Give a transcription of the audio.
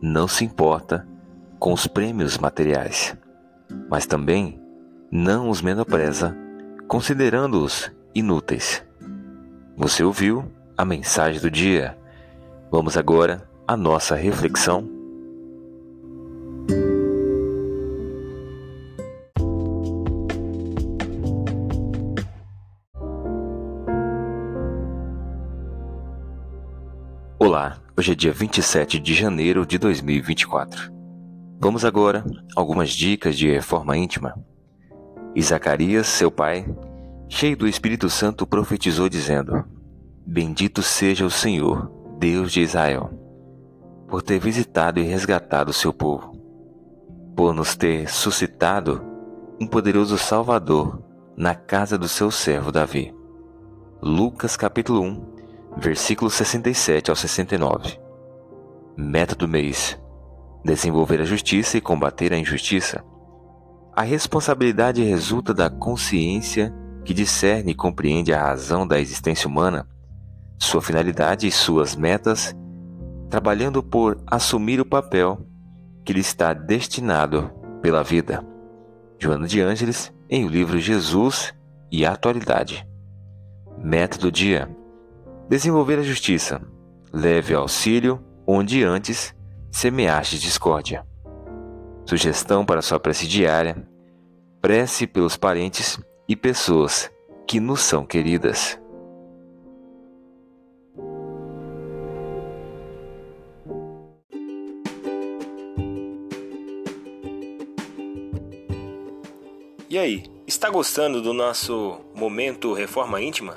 não se importa com os prêmios materiais, mas também não os menospreza, considerando-os inúteis. Você ouviu a mensagem do dia. Vamos agora à nossa reflexão. Olá, hoje é dia 27 de janeiro de 2024. Vamos agora algumas dicas de reforma íntima. E Zacarias, seu pai, cheio do Espírito Santo, profetizou dizendo: Bendito seja o Senhor, Deus de Israel, por ter visitado e resgatado o seu povo, por nos ter suscitado um poderoso Salvador na casa do seu servo Davi. Lucas capítulo 1, versículos 67 ao 69. Meta do mês: desenvolver a justiça e combater a injustiça. A responsabilidade resulta da consciência que discerne e compreende a razão da existência humana, sua finalidade e suas metas, trabalhando por assumir o papel que lhe está destinado pela vida. Joana de Ângeles, em o livro Jesus e a Atualidade. Meta do dia: Desenvolver a justiça. Leve auxílio onde antes semeaste discórdia. Sugestão para sua prece diária: prece pelos parentes e pessoas que nos são queridas. E aí, está gostando do nosso momento Reforma Íntima?